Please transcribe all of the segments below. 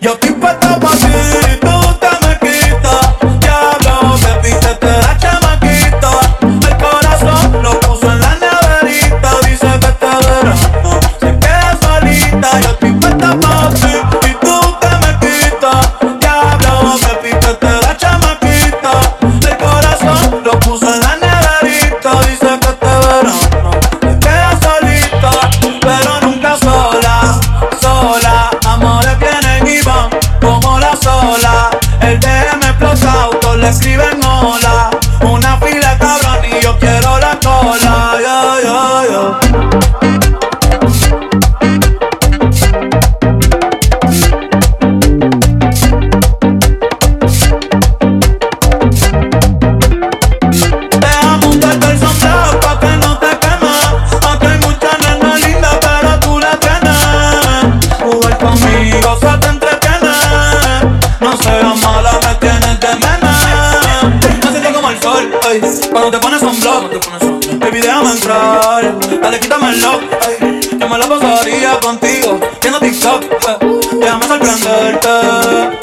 Yo Cuando te pones un blog, baby, déjame entrar. Dale, quítame el lock. Ay, yo me la pasaría contigo, viendo TikTok. eh. Déjame sorprenderte.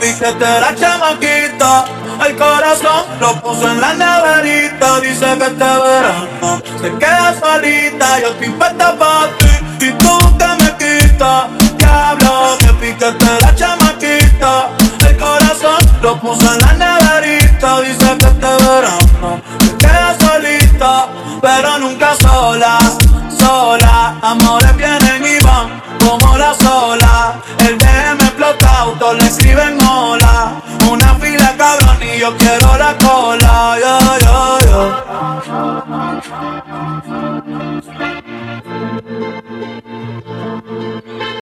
Fíjate la chamaquita El corazón lo puso en la neverita Dice que este verano se queda solita Yo estoy puesta pa' ti y tú te me quitas Diablo, que fíjate la chamaquita El corazón lo puso en la neverita Dice que este verano se queda solita Pero nunca sola, sola Amores vienen Thank you.